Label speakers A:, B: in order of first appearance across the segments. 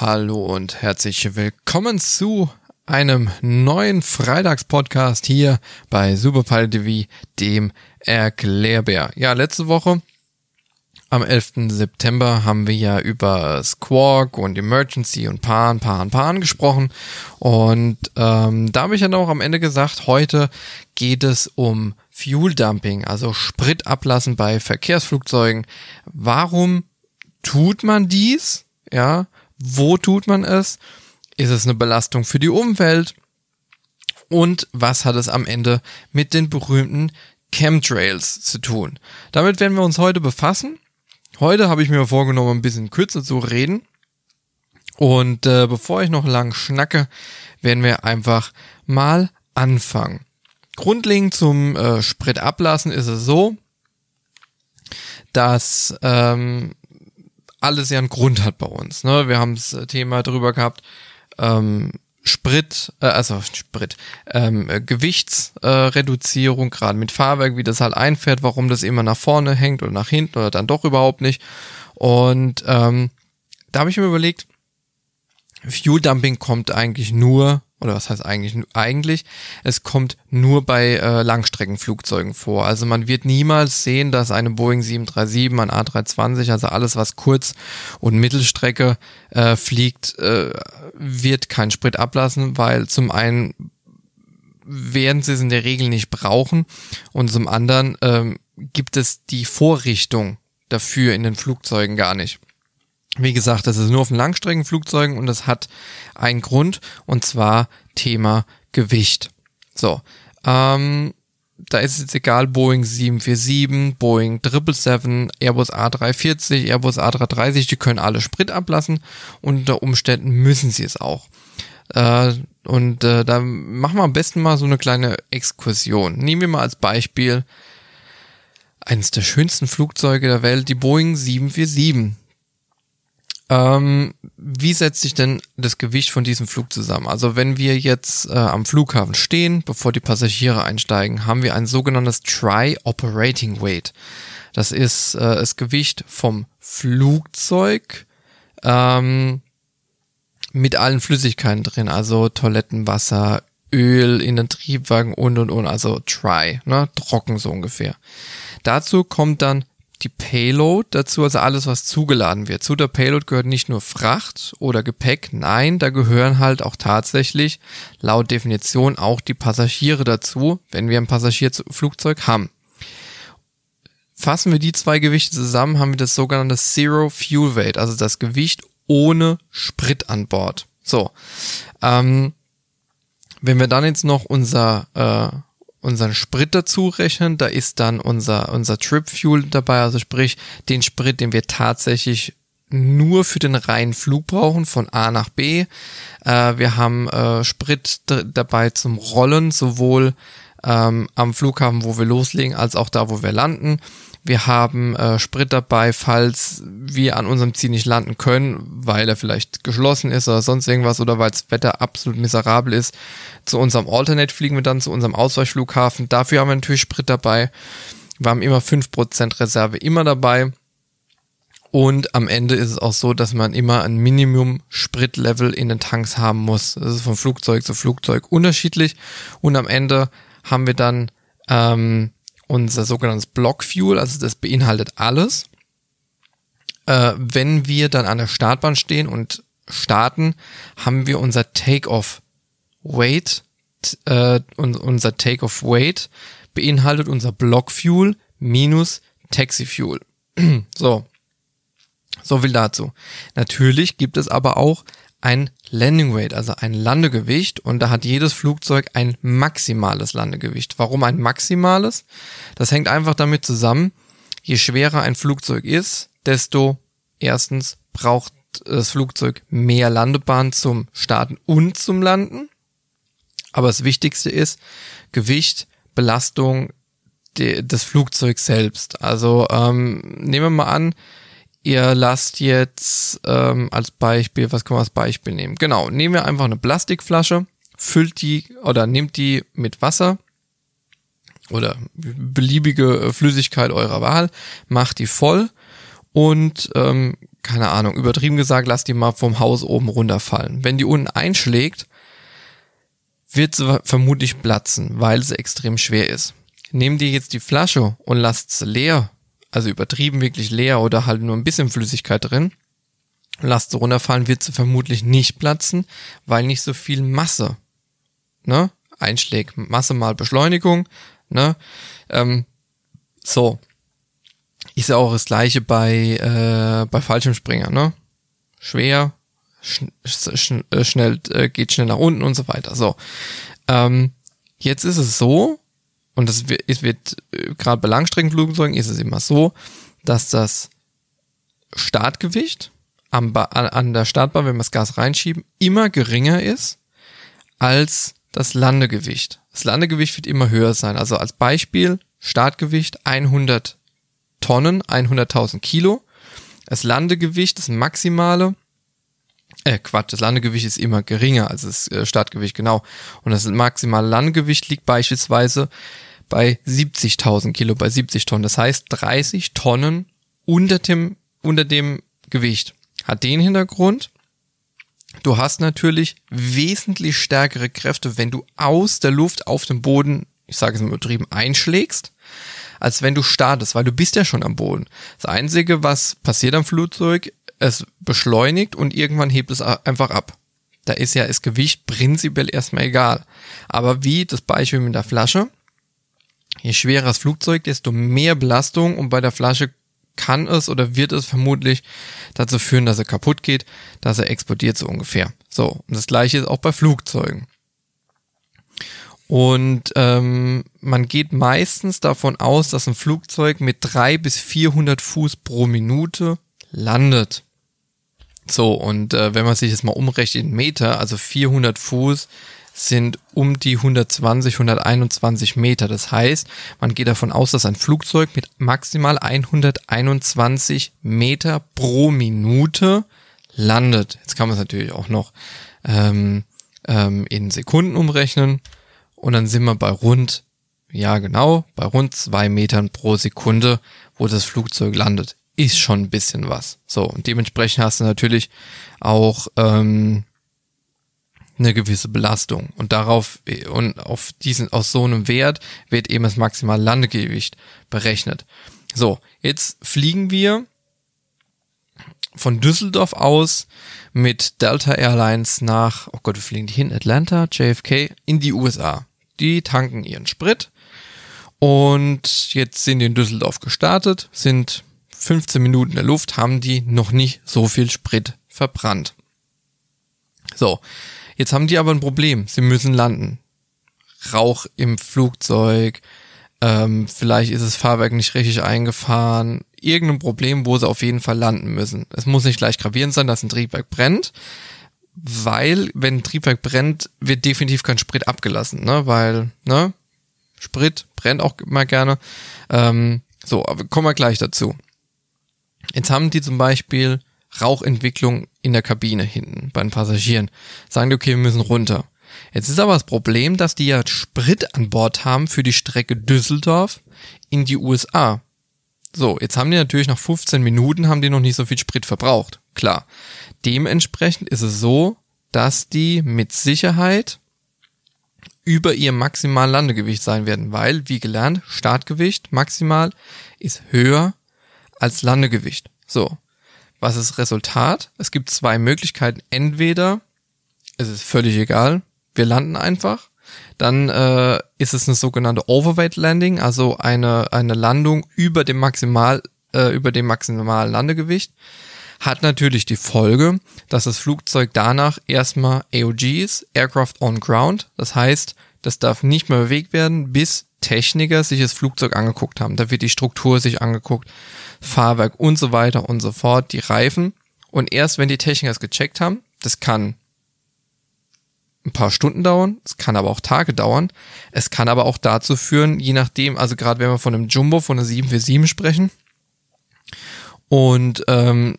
A: Hallo und herzlich willkommen zu einem neuen Freitagspodcast hier bei Superpilot TV, dem Erklärbär. Ja, letzte Woche am 11. September haben wir ja über Squawk und Emergency und Pan, Pan, Pan gesprochen. Und ähm, da habe ich dann auch am Ende gesagt, heute geht es um Fuel Dumping, also Sprit ablassen bei Verkehrsflugzeugen. Warum tut man dies? Ja, wo tut man es? Ist es eine Belastung für die Umwelt? Und was hat es am Ende mit den berühmten Chemtrails zu tun? Damit werden wir uns heute befassen. Heute habe ich mir vorgenommen, ein bisschen kürzer zu reden. Und äh, bevor ich noch lang schnacke, werden wir einfach mal anfangen. Grundlegend zum äh, Sprit ablassen ist es so, dass ähm, alles ja einen Grund hat bei uns. Ne? Wir haben das Thema drüber gehabt, ähm, Sprit, äh, also Sprit, ähm, äh, Gewichtsreduzierung, äh, gerade mit Fahrwerk, wie das halt einfährt, warum das immer nach vorne hängt oder nach hinten oder dann doch überhaupt nicht. Und ähm, da habe ich mir überlegt, Fuel Dumping kommt eigentlich nur oder was heißt eigentlich eigentlich es kommt nur bei äh, Langstreckenflugzeugen vor. Also man wird niemals sehen dass eine Boeing 737 ein A320 also alles was kurz und Mittelstrecke äh, fliegt äh, wird kein Sprit ablassen weil zum einen werden sie es in der Regel nicht brauchen und zum anderen ähm, gibt es die Vorrichtung dafür in den Flugzeugen gar nicht wie gesagt, das ist nur auf den Langstreckenflugzeugen und das hat einen Grund und zwar Thema Gewicht. So, ähm, da ist es jetzt egal, Boeing 747, Boeing 777, Airbus A340, Airbus A330, die können alle Sprit ablassen und unter Umständen müssen sie es auch. Äh, und äh, da machen wir am besten mal so eine kleine Exkursion. Nehmen wir mal als Beispiel eines der schönsten Flugzeuge der Welt, die Boeing 747. Ähm, wie setzt sich denn das Gewicht von diesem Flug zusammen? Also wenn wir jetzt äh, am Flughafen stehen, bevor die Passagiere einsteigen, haben wir ein sogenanntes Tri-Operating Weight. Das ist äh, das Gewicht vom Flugzeug ähm, mit allen Flüssigkeiten drin, also Toilettenwasser, Öl in den Triebwagen und und und, also Tri, ne, trocken so ungefähr. Dazu kommt dann die Payload dazu, also alles, was zugeladen wird. Zu der Payload gehört nicht nur Fracht oder Gepäck, nein, da gehören halt auch tatsächlich laut Definition auch die Passagiere dazu, wenn wir ein Passagierflugzeug haben. Fassen wir die zwei Gewichte zusammen, haben wir das sogenannte Zero Fuel Weight, also das Gewicht ohne Sprit an Bord. So, ähm, wenn wir dann jetzt noch unser äh, unseren Sprit dazu rechnen, da ist dann unser, unser Trip Fuel dabei, also sprich den Sprit, den wir tatsächlich nur für den reinen Flug brauchen, von A nach B. Äh, wir haben äh, Sprit dabei zum Rollen, sowohl ähm, am Flughafen, wo wir loslegen, als auch da, wo wir landen. Wir haben äh, Sprit dabei, falls wir an unserem Ziel nicht landen können, weil er vielleicht geschlossen ist oder sonst irgendwas oder weil das Wetter absolut miserabel ist. Zu unserem Alternate fliegen wir dann zu unserem Ausweichflughafen. Dafür haben wir natürlich Sprit dabei. Wir haben immer 5% Reserve immer dabei. Und am Ende ist es auch so, dass man immer ein Minimum Spritlevel in den Tanks haben muss. Das ist von Flugzeug zu Flugzeug unterschiedlich. Und am Ende haben wir dann ähm, unser sogenanntes Block Fuel, also das beinhaltet alles. Äh, wenn wir dann an der Startbahn stehen und starten, haben wir unser Take-off Weight äh, unser Take-off Weight beinhaltet unser Block Fuel minus Taxi Fuel. so. So viel dazu. Natürlich gibt es aber auch ein Landing Weight, also ein Landegewicht und da hat jedes Flugzeug ein maximales Landegewicht. Warum ein maximales? Das hängt einfach damit zusammen, je schwerer ein Flugzeug ist, desto erstens braucht das Flugzeug mehr Landebahn zum Starten und zum Landen. Aber das Wichtigste ist Gewicht, Belastung des Flugzeugs selbst. Also ähm, nehmen wir mal an, ihr lasst jetzt ähm, als Beispiel, was kann man als Beispiel nehmen? Genau, nehmen wir einfach eine Plastikflasche, füllt die oder nehmt die mit Wasser oder beliebige äh, Flüssigkeit eurer Wahl, macht die voll und ähm, keine Ahnung, übertrieben gesagt, lass die mal vom Haus oben runterfallen. Wenn die unten einschlägt, wird sie vermutlich platzen, weil sie extrem schwer ist. Nehm dir jetzt die Flasche und lasst sie leer, also übertrieben wirklich leer oder halt nur ein bisschen Flüssigkeit drin, lasst sie runterfallen, wird sie vermutlich nicht platzen, weil nicht so viel Masse, ne, einschlägt. Masse mal Beschleunigung, ne, ähm, so. Ist ja auch das gleiche bei, äh, bei Fallschirmspringer, ne? Schwer, schn schn äh, schnell, äh, geht schnell nach unten und so weiter. So. Ähm, jetzt ist es so, und das wird, es wird äh, gerade bei Langstreckenflugzeugen ist es immer so, dass das Startgewicht am an der Startbahn, wenn wir das Gas reinschieben, immer geringer ist als das Landegewicht. Das Landegewicht wird immer höher sein. Also als Beispiel Startgewicht 100 Tonnen, 100.000 Kilo. Das Landegewicht, das maximale, äh, Quatsch, das Landegewicht ist immer geringer als das äh, Startgewicht, genau. Und das maximale Landegewicht liegt beispielsweise bei 70.000 Kilo, bei 70 Tonnen. Das heißt 30 Tonnen unter dem, unter dem Gewicht. Hat den Hintergrund, du hast natürlich wesentlich stärkere Kräfte, wenn du aus der Luft auf den Boden, ich sage es mal übertrieben, einschlägst, als wenn du startest, weil du bist ja schon am Boden. Das Einzige, was passiert am Flugzeug, es beschleunigt und irgendwann hebt es einfach ab. Da ist ja das Gewicht prinzipiell erstmal egal. Aber wie das Beispiel mit der Flasche, je schwerer das Flugzeug, desto mehr Belastung und bei der Flasche kann es oder wird es vermutlich dazu führen, dass er kaputt geht, dass er explodiert so ungefähr. So, und das gleiche ist auch bei Flugzeugen. Und ähm, man geht meistens davon aus, dass ein Flugzeug mit drei bis 400 Fuß pro Minute landet. So, und äh, wenn man sich das mal umrechnet in Meter, also 400 Fuß sind um die 120, 121 Meter. Das heißt, man geht davon aus, dass ein Flugzeug mit maximal 121 Meter pro Minute landet. Jetzt kann man es natürlich auch noch ähm, ähm, in Sekunden umrechnen. Und dann sind wir bei rund, ja genau, bei rund zwei Metern pro Sekunde, wo das Flugzeug landet. Ist schon ein bisschen was. So, und dementsprechend hast du natürlich auch ähm, eine gewisse Belastung. Und darauf, und auf diesen, aus so einem Wert wird eben das maximale Landegewicht berechnet. So, jetzt fliegen wir von Düsseldorf aus mit Delta Airlines nach, oh Gott, wir fliegen die hin, Atlanta, JFK, in die USA. Die tanken ihren Sprit und jetzt sind die in Düsseldorf gestartet, sind 15 Minuten in der Luft, haben die noch nicht so viel Sprit verbrannt. So, Jetzt haben die aber ein Problem. Sie müssen landen. Rauch im Flugzeug, ähm, vielleicht ist das Fahrwerk nicht richtig eingefahren, irgendein Problem, wo sie auf jeden Fall landen müssen. Es muss nicht gleich gravierend sein, dass ein Triebwerk brennt, weil wenn ein Triebwerk brennt, wird definitiv kein Sprit abgelassen, ne? Weil, ne? Sprit brennt auch mal gerne. Ähm, so, aber kommen wir gleich dazu. Jetzt haben die zum Beispiel Rauchentwicklung in der Kabine hinten bei den Passagieren. Sagen die, okay, wir müssen runter. Jetzt ist aber das Problem, dass die ja Sprit an Bord haben für die Strecke Düsseldorf in die USA. So, jetzt haben die natürlich nach 15 Minuten haben die noch nicht so viel Sprit verbraucht. Klar. Dementsprechend ist es so, dass die mit Sicherheit über ihr maximal Landegewicht sein werden, weil, wie gelernt, Startgewicht maximal ist höher als Landegewicht. So. Was ist Resultat? Es gibt zwei Möglichkeiten. Entweder, es ist völlig egal, wir landen einfach. Dann äh, ist es eine sogenannte Overweight Landing, also eine, eine Landung über dem Maximal, äh, über dem maximalen Landegewicht. Hat natürlich die Folge, dass das Flugzeug danach erstmal AOGs, Aircraft on Ground, das heißt, das darf nicht mehr bewegt werden, bis Techniker sich das Flugzeug angeguckt haben. Da wird die Struktur sich angeguckt, Fahrwerk und so weiter und so fort, die Reifen. Und erst wenn die Techniker es gecheckt haben, das kann ein paar Stunden dauern, es kann aber auch Tage dauern, es kann aber auch dazu führen, je nachdem, also gerade wenn wir von einem Jumbo, von einer 747 sprechen, und ähm,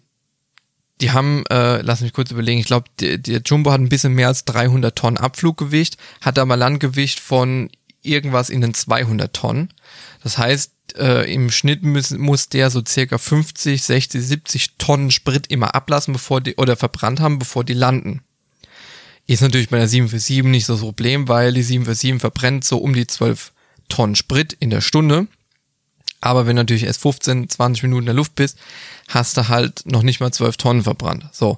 A: die haben, äh, lass mich kurz überlegen, ich glaube, der, der Jumbo hat ein bisschen mehr als 300 Tonnen Abfluggewicht, hat aber Landgewicht von irgendwas in den 200 Tonnen. Das heißt, äh, im Schnitt müssen, muss der so circa 50, 60, 70 Tonnen Sprit immer ablassen, bevor die, oder verbrannt haben, bevor die landen. Ist natürlich bei der 747 nicht so das Problem, weil die 747 verbrennt so um die 12 Tonnen Sprit in der Stunde. Aber wenn du natürlich erst 15, 20 Minuten in der Luft bist, hast du halt noch nicht mal 12 Tonnen verbrannt. So.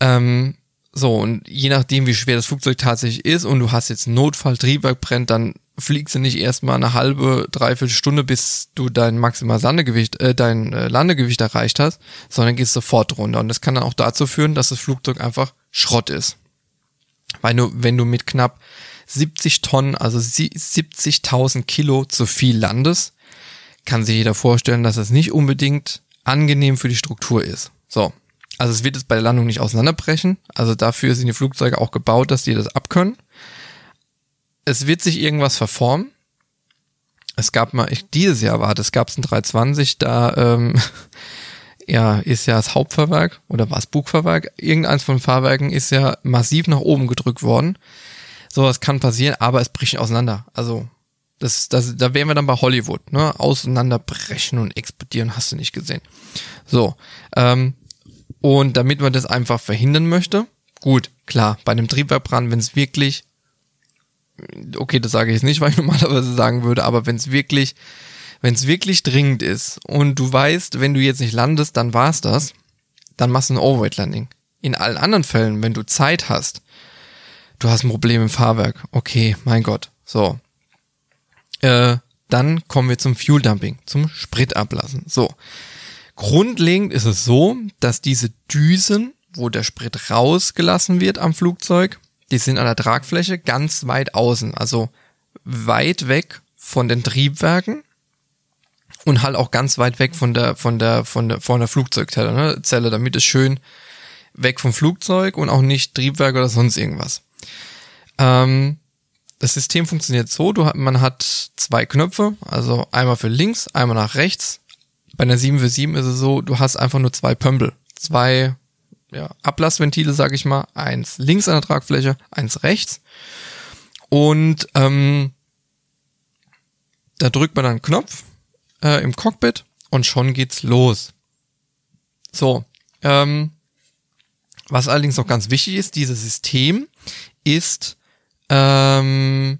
A: Ähm, so, und je nachdem, wie schwer das Flugzeug tatsächlich ist und du hast jetzt Notfall, Triebwerk brennt, dann fliegst du nicht erstmal eine halbe, dreiviertel Stunde, bis du dein maximal Landegewicht, äh, dein äh, Landegewicht erreicht hast, sondern gehst sofort runter. Und das kann dann auch dazu führen, dass das Flugzeug einfach Schrott ist. Weil du, wenn du mit knapp 70 Tonnen, also 70.000 Kilo zu viel landest, kann sich jeder vorstellen, dass es nicht unbedingt angenehm für die Struktur ist. So. Also es wird jetzt bei der Landung nicht auseinanderbrechen. Also dafür sind die Flugzeuge auch gebaut, dass die das abkönnen es wird sich irgendwas verformen. Es gab mal, ich, dieses Jahr war das, gab es ein 320, da ähm, ja, ist ja das Hauptfahrwerk oder war es Bugfahrwerk, irgendeins von Fahrwerken ist ja massiv nach oben gedrückt worden. So, das kann passieren, aber es bricht auseinander. Also, das, das, da wären wir dann bei Hollywood, ne? Auseinanderbrechen und explodieren, hast du nicht gesehen. So, ähm, und damit man das einfach verhindern möchte, gut, klar, bei einem Triebwerkbrand, wenn es wirklich okay, das sage ich jetzt nicht, weil ich normalerweise sagen würde, aber wenn es wirklich, wenn es wirklich dringend ist und du weißt, wenn du jetzt nicht landest, dann war's das, dann machst du ein Overweight Landing. In allen anderen Fällen, wenn du Zeit hast, du hast ein Problem im Fahrwerk, okay, mein Gott, so. Äh, dann kommen wir zum Fuel Dumping, zum Spritablassen. So. Grundlegend ist es so, dass diese Düsen, wo der Sprit rausgelassen wird am Flugzeug, die sind an der Tragfläche ganz weit außen, also weit weg von den Triebwerken und halt auch ganz weit weg von der von der von der von der Flugzeugzelle, ne? Zelle, damit es schön weg vom Flugzeug und auch nicht Triebwerk oder sonst irgendwas. Ähm, das System funktioniert so, du, man hat zwei Knöpfe, also einmal für links, einmal nach rechts. Bei einer 7 für 7 ist es so, du hast einfach nur zwei Pömpel, zwei ja, Ablassventile, sage ich mal, eins links an der Tragfläche, eins rechts. Und ähm, da drückt man dann einen Knopf äh, im Cockpit und schon geht's los. So, ähm, was allerdings noch ganz wichtig ist, dieses System ist ähm,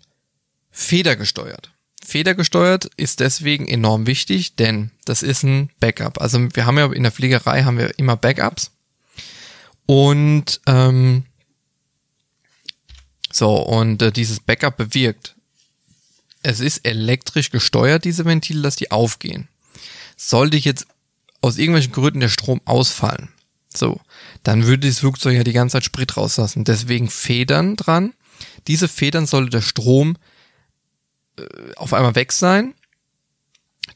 A: federgesteuert. Federgesteuert ist deswegen enorm wichtig, denn das ist ein Backup. Also wir haben ja in der Fliegerei haben wir immer Backups und ähm, so, und äh, dieses Backup bewirkt, es ist elektrisch gesteuert, diese Ventile, dass die aufgehen. Sollte jetzt aus irgendwelchen Gründen der Strom ausfallen, so, dann würde dieses Flugzeug ja die ganze Zeit Sprit rauslassen. Deswegen Federn dran. Diese Federn sollte der Strom äh, auf einmal weg sein.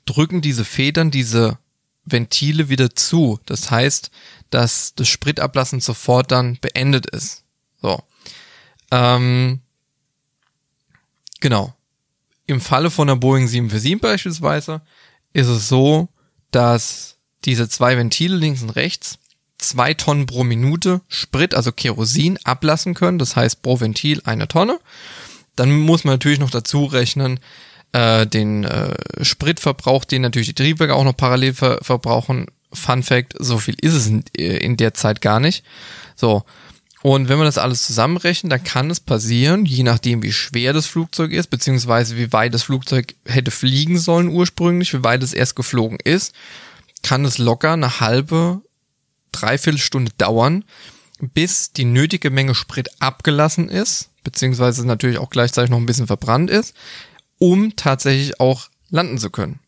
A: Drücken diese Federn diese Ventile wieder zu. Das heißt, dass das Spritablassen sofort dann beendet ist. So. Ähm, genau. Im Falle von der Boeing 747 beispielsweise ist es so, dass diese zwei Ventile links und rechts zwei Tonnen pro Minute Sprit, also Kerosin, ablassen können. Das heißt pro Ventil eine Tonne. Dann muss man natürlich noch dazu rechnen, äh, den äh, Spritverbrauch, den natürlich die Triebwerke auch noch parallel ver verbrauchen, Fun Fact, so viel ist es in, äh, in der Zeit gar nicht. So. Und wenn man das alles zusammenrechnet, dann kann es passieren, je nachdem wie schwer das Flugzeug ist, beziehungsweise wie weit das Flugzeug hätte fliegen sollen ursprünglich, wie weit es erst geflogen ist, kann es locker eine halbe, dreiviertel Stunde dauern, bis die nötige Menge Sprit abgelassen ist, beziehungsweise natürlich auch gleichzeitig noch ein bisschen verbrannt ist, um tatsächlich auch landen zu können.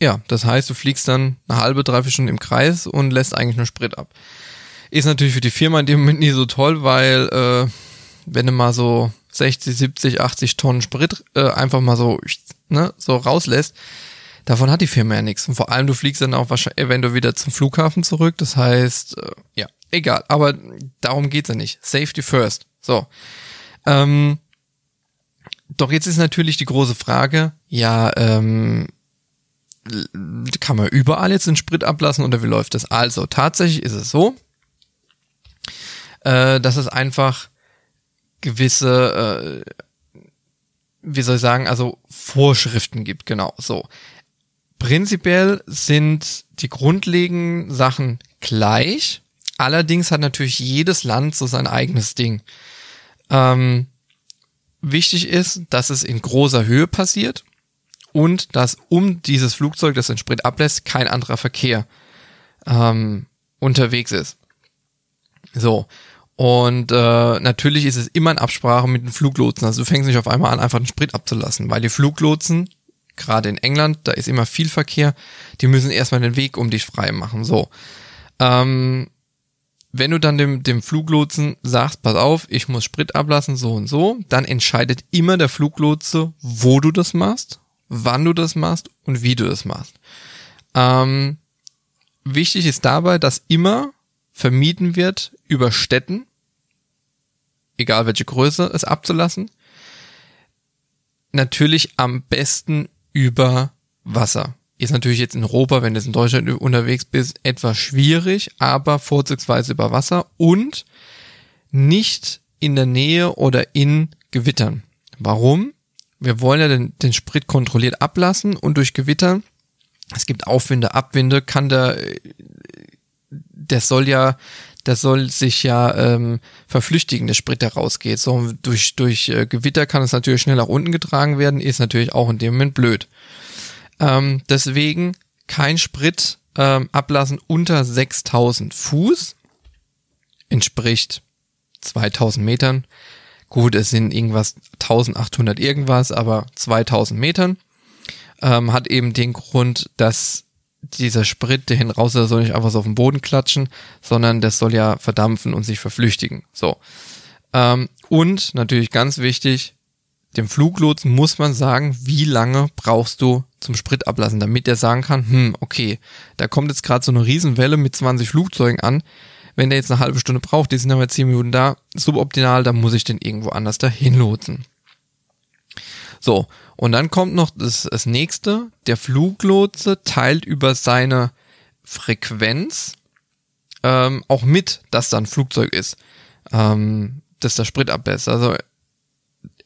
A: Ja, das heißt, du fliegst dann eine halbe, dreiviertel Stunde im Kreis und lässt eigentlich nur Sprit ab. Ist natürlich für die Firma in dem Moment nie so toll, weil äh, wenn du mal so 60, 70, 80 Tonnen Sprit äh, einfach mal so, ne, so rauslässt, davon hat die Firma ja nichts. Und vor allem, du fliegst dann auch wahrscheinlich eventuell wieder zum Flughafen zurück. Das heißt, äh, ja, egal. Aber darum geht's ja nicht. Safety first. So. Ähm, doch jetzt ist natürlich die große Frage, ja, ähm, kann man überall jetzt den Sprit ablassen oder wie läuft das? Also tatsächlich ist es so, äh, dass es einfach gewisse, äh, wie soll ich sagen, also Vorschriften gibt, genau, so. Prinzipiell sind die grundlegenden Sachen gleich. Allerdings hat natürlich jedes Land so sein eigenes Ding. Ähm, wichtig ist, dass es in großer Höhe passiert und dass um dieses Flugzeug, das den Sprit ablässt, kein anderer Verkehr ähm, unterwegs ist. So. Und äh, natürlich ist es immer in Absprache mit den Fluglotsen. Also du fängst nicht auf einmal an, einfach den Sprit abzulassen, weil die Fluglotsen, gerade in England, da ist immer viel Verkehr, die müssen erstmal den Weg um dich frei machen. So. Ähm, wenn du dann dem, dem Fluglotsen sagst, pass auf, ich muss Sprit ablassen, so und so, dann entscheidet immer der Fluglotse, wo du das machst, wann du das machst und wie du das machst. Ähm, wichtig ist dabei, dass immer vermieden wird, über Städten, egal welche Größe, es abzulassen. Natürlich am besten über Wasser. Ist natürlich jetzt in Europa, wenn du in Deutschland unterwegs bist, etwas schwierig, aber vorzugsweise über Wasser und nicht in der Nähe oder in Gewittern. Warum? Wir wollen ja den, den Sprit kontrolliert ablassen und durch Gewitter, es gibt Aufwinde, Abwinde, kann der, der soll ja, der soll sich ja ähm, verflüchtigen, der Sprit, der rausgeht. So durch, durch äh, Gewitter kann es natürlich schnell nach unten getragen werden, ist natürlich auch in dem Moment blöd. Ähm, deswegen kein Sprit ähm, ablassen unter 6000 Fuß, entspricht 2000 Metern. Gut, es sind irgendwas 1800 irgendwas, aber 2000 Metern. Ähm, hat eben den Grund, dass dieser Sprit, der hin raus, der soll nicht einfach so auf den Boden klatschen, sondern der soll ja verdampfen und sich verflüchtigen. So. Ähm, und natürlich ganz wichtig, dem Fluglotsen muss man sagen, wie lange brauchst du zum Sprit ablassen, damit er sagen kann, hm, okay, da kommt jetzt gerade so eine Riesenwelle mit 20 Flugzeugen an. Wenn der jetzt eine halbe Stunde braucht, die sind aber 10 Minuten da, suboptimal, dann muss ich den irgendwo anders dahin lotsen. So, und dann kommt noch das, das nächste. Der Fluglotse teilt über seine Frequenz ähm, auch mit, dass da ein Flugzeug ist, ähm, dass der Sprit ablässt. Also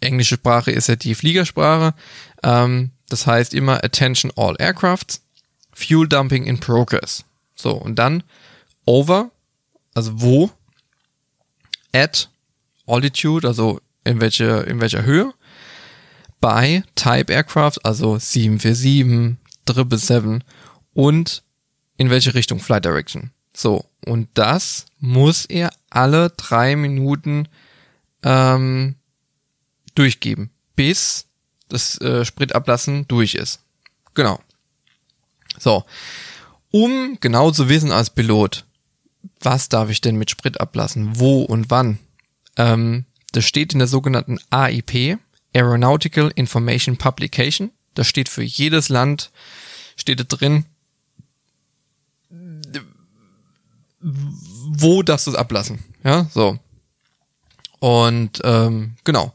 A: englische Sprache ist ja die Fliegersprache. Ähm, das heißt immer Attention all aircrafts, Fuel Dumping in progress. So, und dann over, also wo, at altitude, also in welche, in welcher Höhe, by Type Aircraft, also 747, 777 und in welche Richtung Flight Direction. So, und das muss er alle drei Minuten ähm, durchgeben, bis das äh, Spritablassen durch ist. Genau. So. Um genau zu wissen als Pilot, was darf ich denn mit Sprit ablassen, wo und wann, ähm, das steht in der sogenannten AIP, Aeronautical Information Publication. Das steht für jedes Land, steht da drin, wo darfst du es ablassen. Ja, so. Und ähm, genau.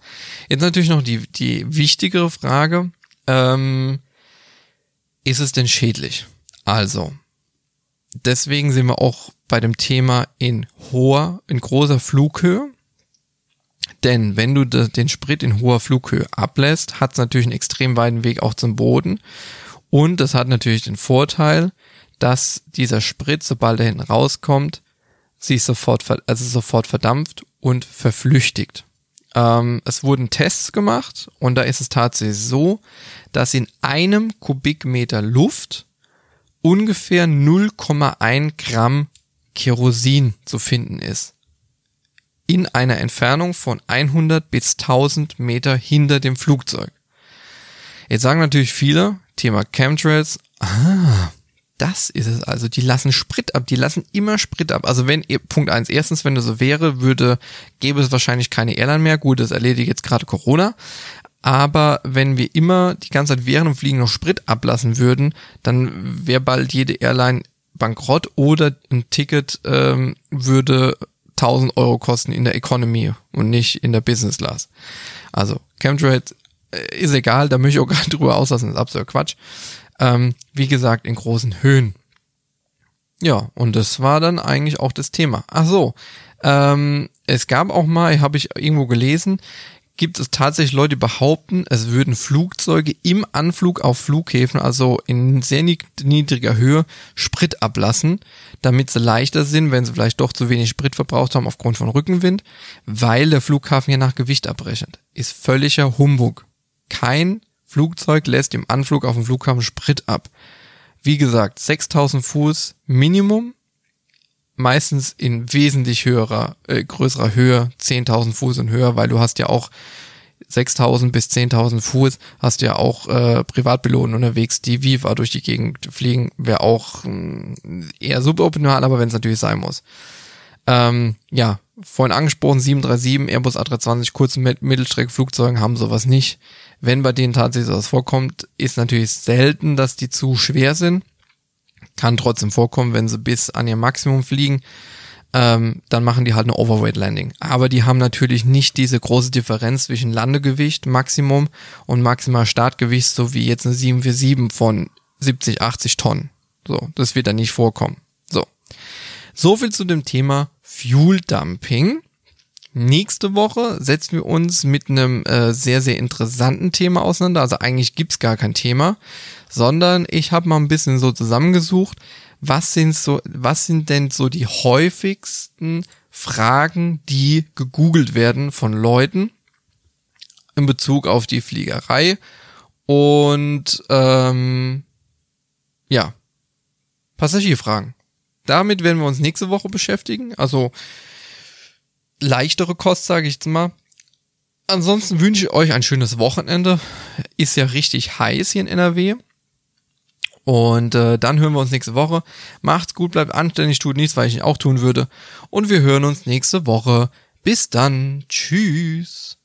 A: Jetzt natürlich noch die, die wichtigere Frage. Ähm, ist es denn schädlich? Also, deswegen sind wir auch bei dem Thema in hoher, in großer Flughöhe. Denn wenn du den Sprit in hoher Flughöhe ablässt, hat es natürlich einen extrem weiten Weg auch zum Boden. Und es hat natürlich den Vorteil, dass dieser Sprit, sobald er hinten rauskommt, sich sofort, also sofort verdampft und verflüchtigt. Ähm, es wurden Tests gemacht und da ist es tatsächlich so, dass in einem Kubikmeter Luft ungefähr 0,1 Gramm Kerosin zu finden ist. In einer Entfernung von 100 bis 1000 Meter hinter dem Flugzeug. Jetzt sagen natürlich viele, Thema Chemtrails, ah, das ist es also. Die lassen Sprit ab. Die lassen immer Sprit ab. Also wenn, Punkt eins, erstens, wenn das so wäre, würde, gäbe es wahrscheinlich keine Airline mehr. Gut, das erledigt jetzt gerade Corona. Aber wenn wir immer die ganze Zeit während dem Fliegen noch Sprit ablassen würden, dann wäre bald jede Airline bankrott oder ein Ticket ähm, würde 1000 Euro kosten in der Economy und nicht in der Business Class. Also Chemtrails äh, ist egal, da möchte ich auch gar nicht drüber auslassen, das ist absoluter Quatsch. Ähm, wie gesagt, in großen Höhen. Ja, und das war dann eigentlich auch das Thema. Ach so, ähm, es gab auch mal, habe ich irgendwo gelesen, gibt es tatsächlich Leute, die behaupten, es würden Flugzeuge im Anflug auf Flughäfen, also in sehr niedriger Höhe, Sprit ablassen, damit sie leichter sind, wenn sie vielleicht doch zu wenig Sprit verbraucht haben aufgrund von Rückenwind, weil der Flughafen ja nach Gewicht abrechnet. Ist völliger Humbug. Kein Flugzeug lässt im Anflug auf dem Flughafen Sprit ab. Wie gesagt, 6000 Fuß Minimum, meistens in wesentlich höherer, äh, größerer Höhe, 10.000 Fuß und höher, weil du hast ja auch 6.000 bis 10.000 Fuß, hast ja auch äh, Privatpiloten unterwegs, die Viva durch die Gegend fliegen, wäre auch äh, eher suboptimal, aber wenn es natürlich sein muss. Ähm, ja, vorhin angesprochen, 737, Airbus A320, kurzen Mittelstreckflugzeugen haben sowas nicht. Wenn bei denen tatsächlich sowas vorkommt, ist natürlich selten, dass die zu schwer sind kann trotzdem vorkommen, wenn sie bis an ihr Maximum fliegen, ähm, dann machen die halt eine Overweight Landing. Aber die haben natürlich nicht diese große Differenz zwischen Landegewicht, Maximum und maximal Startgewicht, so wie jetzt eine 747 von 70, 80 Tonnen. So, das wird dann nicht vorkommen. So. So viel zu dem Thema Fuel Dumping. Nächste Woche setzen wir uns mit einem äh, sehr, sehr interessanten Thema auseinander. Also eigentlich gibt's gar kein Thema, sondern ich habe mal ein bisschen so zusammengesucht, was sind so, was sind denn so die häufigsten Fragen, die gegoogelt werden von Leuten in Bezug auf die Fliegerei und ähm, ja, Passagierfragen. Damit werden wir uns nächste Woche beschäftigen. Also leichtere Kost, sage ich jetzt mal. Ansonsten wünsche ich euch ein schönes Wochenende. Ist ja richtig heiß hier in NRW. Und äh, dann hören wir uns nächste Woche. Macht's gut, bleibt anständig, tut nichts, weil ich ihn auch tun würde. Und wir hören uns nächste Woche. Bis dann. Tschüss.